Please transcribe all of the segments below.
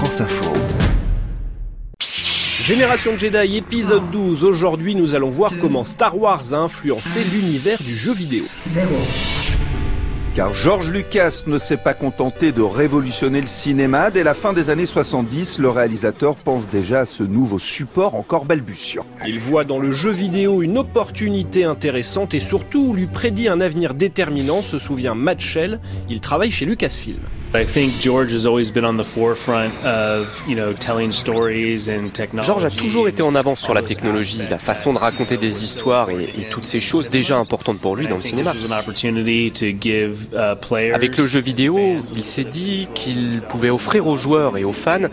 France Info. Génération de Jedi épisode 12. Aujourd'hui, nous allons voir comment Star Wars a influencé l'univers du jeu vidéo. Car George Lucas ne s'est pas contenté de révolutionner le cinéma. Dès la fin des années 70, le réalisateur pense déjà à ce nouveau support encore balbutiant. Il voit dans le jeu vidéo une opportunité intéressante et surtout lui prédit un avenir déterminant, se souvient Matt Shell. Il travaille chez Lucasfilm. George a toujours été en avance sur la technologie, la façon de raconter des histoires et, et toutes ces choses déjà importantes pour lui dans le cinéma. Uh, Avec le jeu vidéo, il s'est dit qu'il pouvait offrir aux joueurs et aux fans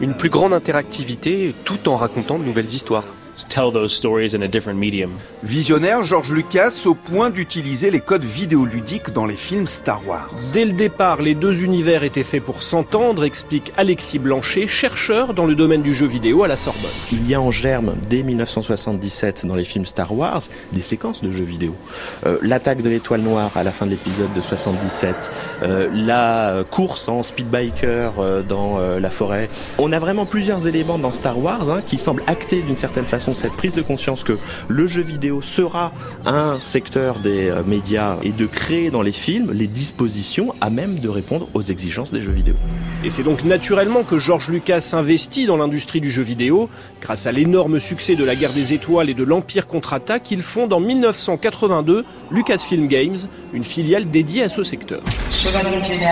une plus grande interactivité tout en racontant de nouvelles histoires. Tell those stories in a different medium. Visionnaire, George Lucas au point d'utiliser les codes vidéoludiques dans les films Star Wars. Dès le départ, les deux univers étaient faits pour s'entendre, explique Alexis Blanchet, chercheur dans le domaine du jeu vidéo à la Sorbonne. Il y a en germe, dès 1977, dans les films Star Wars, des séquences de jeux vidéo. Euh, L'attaque de l'étoile noire à la fin de l'épisode de 77, euh, la course en speedbiker euh, dans euh, la forêt. On a vraiment plusieurs éléments dans Star Wars hein, qui semblent acter d'une certaine façon cette prise de conscience que le jeu vidéo sera un secteur des euh, médias et de créer dans les films les dispositions à même de répondre aux exigences des jeux vidéo. Et c'est donc naturellement que George Lucas investit dans l'industrie du jeu vidéo. Grâce à l'énorme succès de la guerre des étoiles et de l'Empire contre-attaque, il fonde en 1982 Lucasfilm Games, une filiale dédiée à ce secteur. Chevalier Jedi,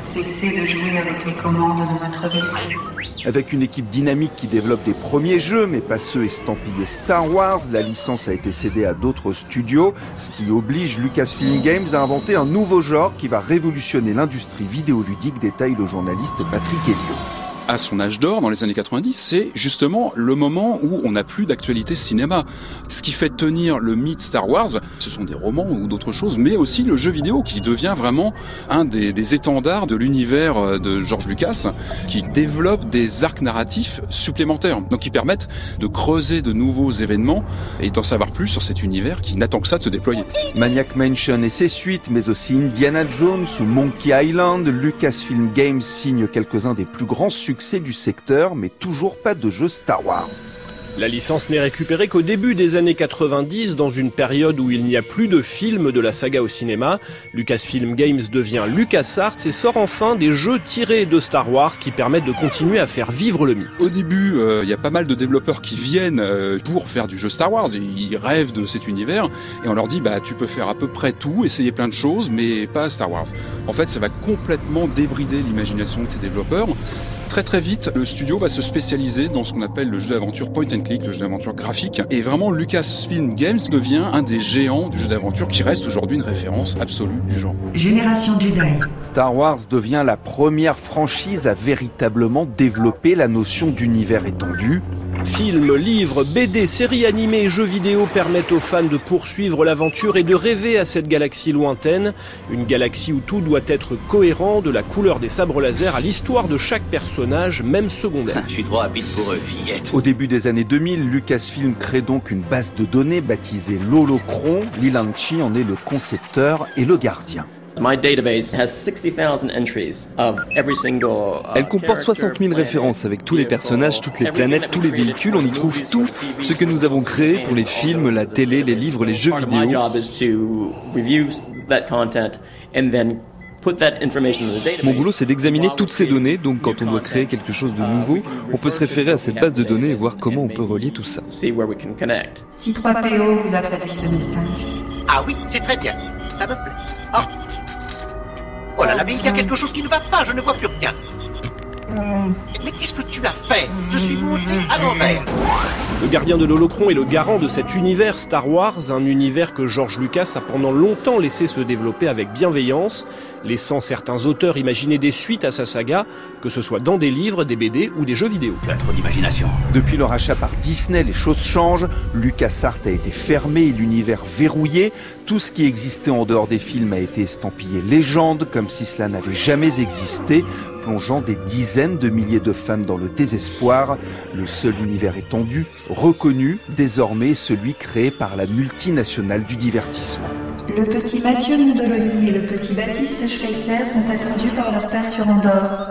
cessez de jouer avec les commandes de notre vaisseau. Avec une équipe dynamique qui développe des premiers jeux, mais pas ceux estampillés Star Wars, la licence a été cédée à d'autres studios, ce qui oblige Lucasfilm Games à inventer un nouveau genre qui va révolutionner l'industrie vidéoludique, détaille le journaliste Patrick Helio. À son âge d'or dans les années 90, c'est justement le moment où on n'a plus d'actualité cinéma. Ce qui fait tenir le mythe Star Wars, ce sont des romans ou d'autres choses, mais aussi le jeu vidéo qui devient vraiment un des, étendards de l'univers euh, de George Lucas, qui développe des arcs narratifs supplémentaires, donc qui permettent de creuser de nouveaux événements et d'en savoir plus sur cet univers qui n'attend que ça de se déployer. Maniac Mansion et ses suites, mais aussi Indiana Jones ou Monkey Island, Lucasfilm Games signe quelques-uns des plus grands succès du secteur, mais toujours pas de jeu Star Wars. La licence n'est récupérée qu'au début des années 90, dans une période où il n'y a plus de films de la saga au cinéma. Lucasfilm Games devient LucasArts et sort enfin des jeux tirés de Star Wars qui permettent de continuer à faire vivre le mythe. Au début, euh, il y a pas mal de développeurs qui viennent euh, pour faire du jeu Star Wars. Ils rêvent de cet univers et on leur dit bah tu peux faire à peu près tout, essayer plein de choses, mais pas Star Wars. En fait, ça va complètement débrider l'imagination de ces développeurs. Très très vite, le studio va se spécialiser dans ce qu'on appelle le jeu d'aventure point and click, le jeu d'aventure graphique. Et vraiment, Lucasfilm Games devient un des géants du jeu d'aventure qui reste aujourd'hui une référence absolue du genre. Génération Jedi. Star Wars devient la première franchise à véritablement développer la notion d'univers étendu. Films, livres, BD, séries animées et jeux vidéo permettent aux fans de poursuivre l'aventure et de rêver à cette galaxie lointaine. Une galaxie où tout doit être cohérent, de la couleur des sabres laser à l'histoire de chaque personnage, même secondaire. Je suis trop rapide pour eux, fillette. Au début des années 2000, Lucasfilm crée donc une base de données baptisée l'Holocron. Lilan Chi en est le concepteur et le gardien. My database has 60,000 entries of every single. uh, Elle comporte 60 000 références avec tous les personnages, toutes les planètes, tous les véhicules. On y trouve tout ce que nous avons créé pour les films, la télé, les livres, les jeux vidéo. Mon boulot, c'est d'examiner toutes ces données. Donc, quand on doit créer quelque chose de nouveau, on peut se référer à cette base de données et voir comment on peut relier tout ça. Si 3PO vous a traduit ce message. Ah oui, c'est très bien. Ça me plaît. Oh. Oh là là, mais il y a quelque chose qui ne va pas, je ne vois plus rien. Mais qu'est-ce que tu as fait? Je suis monté à l'envers. Le gardien de l'Holocron est le garant de cet univers Star Wars, un univers que George Lucas a pendant longtemps laissé se développer avec bienveillance, laissant certains auteurs imaginer des suites à sa saga, que ce soit dans des livres, des BD ou des jeux vidéo. Tu as trop d'imagination. Depuis le rachat par Disney, les choses changent. LucasArts a été fermé et l'univers verrouillé. Tout ce qui existait en dehors des films a été estampillé légende, comme si cela n'avait jamais existé, plongeant des dizaines de milliers de fans dans le désespoir. Le seul univers étendu, reconnu, désormais est celui créé par la multinationale du divertissement. Le petit Mathieu Mondoloni et le petit Baptiste Schweitzer sont attendus par leur père sur Andorre.